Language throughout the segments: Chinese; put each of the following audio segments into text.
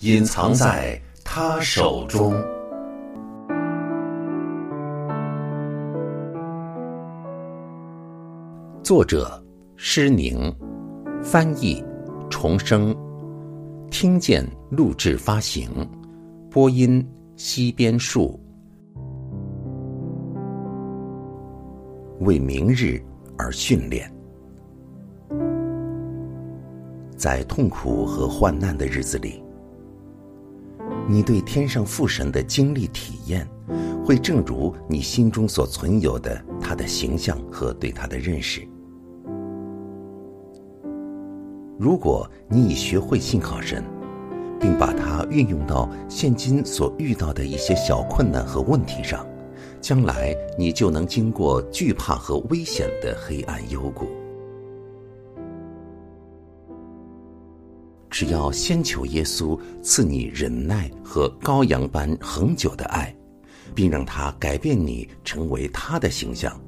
隐藏在他手中》，作者施宁，翻译重生，听见录制发行，播音西边树。为明日而训练，在痛苦和患难的日子里，你对天上父神的经历体验，会正如你心中所存有的他的形象和对他的认识。如果你已学会信靠神，并把它运用到现今所遇到的一些小困难和问题上。将来你就能经过惧怕和危险的黑暗幽谷。只要先求耶稣赐你忍耐和羔羊般恒久的爱，并让他改变你成为他的形象，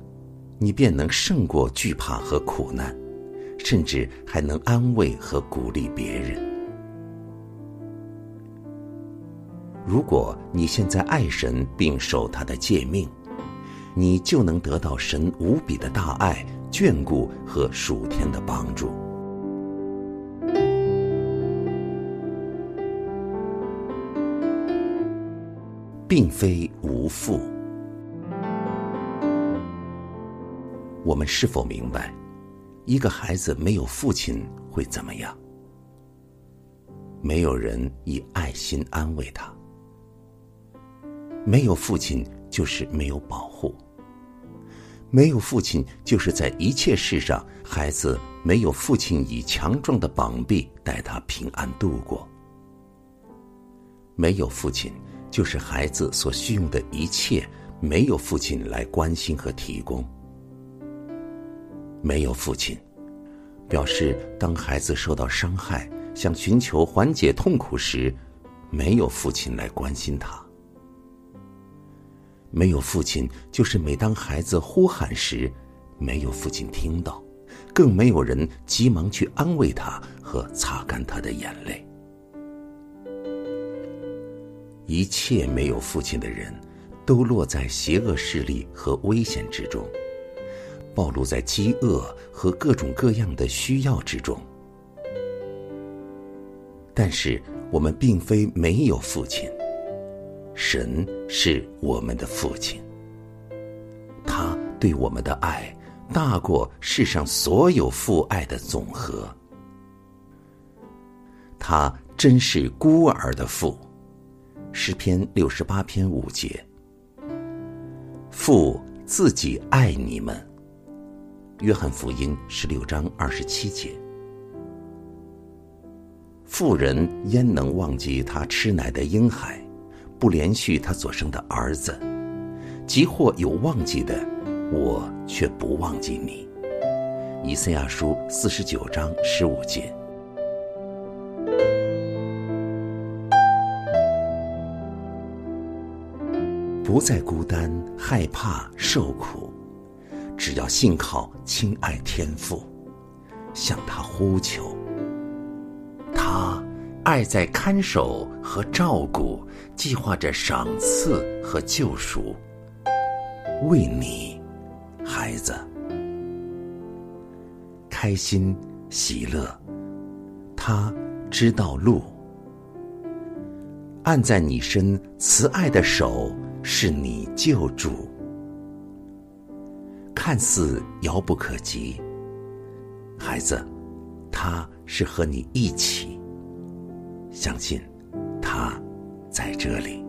你便能胜过惧怕和苦难，甚至还能安慰和鼓励别人。如果你现在爱神并守他的诫命，你就能得到神无比的大爱、眷顾和属天的帮助，并非无父。我们是否明白，一个孩子没有父亲会怎么样？没有人以爱心安慰他。没有父亲，就是没有保护；没有父亲，就是在一切事上，孩子没有父亲以强壮的膀臂带他平安度过；没有父亲，就是孩子所需用的一切没有父亲来关心和提供；没有父亲，表示当孩子受到伤害，想寻求缓解痛苦时，没有父亲来关心他。没有父亲，就是每当孩子呼喊时，没有父亲听到，更没有人急忙去安慰他和擦干他的眼泪。一切没有父亲的人，都落在邪恶势力和危险之中，暴露在饥饿和各种各样的需要之中。但是我们并非没有父亲。神是我们的父亲，他对我们的爱大过世上所有父爱的总和。他真是孤儿的父，诗篇六十八篇五节。父自己爱你们，约翰福音十六章二十七节。妇人焉能忘记他吃奶的婴孩？不连续他所生的儿子，即或有忘记的，我却不忘记你。以赛亚书四十九章十五节。不再孤单，害怕受苦，只要信靠亲爱天父，向他呼求，他。爱在看守和照顾，计划着赏赐和救赎。为你，孩子，开心喜乐，他知道路。按在你身慈爱的手，是你救助。看似遥不可及，孩子，他是和你一起。相信，他在这里。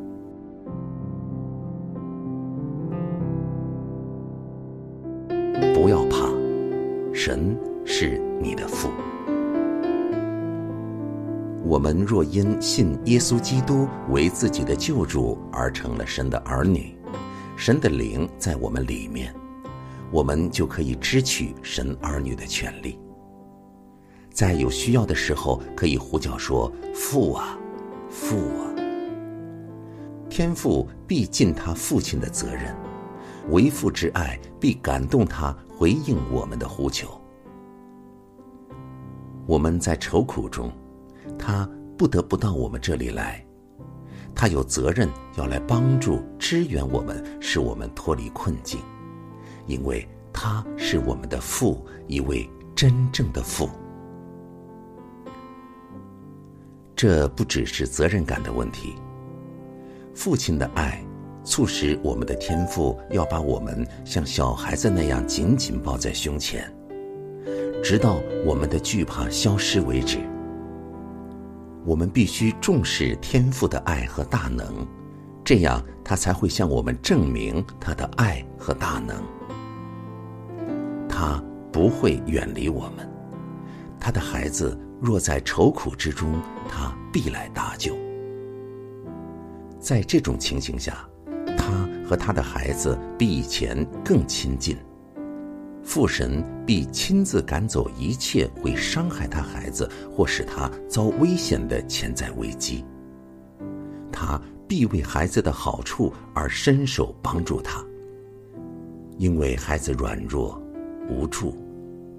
不要怕，神是你的父。我们若因信耶稣基督为自己的救主而成了神的儿女，神的灵在我们里面，我们就可以支取神儿女的权利。在有需要的时候，可以呼叫说：“父啊，父啊！”天父必尽他父亲的责任，为父之爱必感动他回应我们的呼求。我们在愁苦中。他不得不到我们这里来，他有责任要来帮助、支援我们，使我们脱离困境，因为他是我们的父，一位真正的父。这不只是责任感的问题，父亲的爱促使我们的天父要把我们像小孩子那样紧紧抱在胸前，直到我们的惧怕消失为止。我们必须重视天父的爱和大能，这样他才会向我们证明他的爱和大能。他不会远离我们，他的孩子若在愁苦之中，他必来搭救。在这种情形下，他和他的孩子比以前更亲近。父神必亲自赶走一切会伤害他孩子或使他遭危险的潜在危机。他必为孩子的好处而伸手帮助他，因为孩子软弱、无助，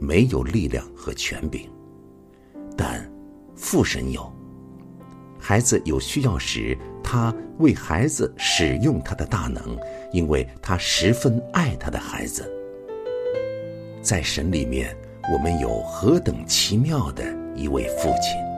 没有力量和权柄，但父神有。孩子有需要时，他为孩子使用他的大能，因为他十分爱他的孩子。在神里面，我们有何等奇妙的一位父亲！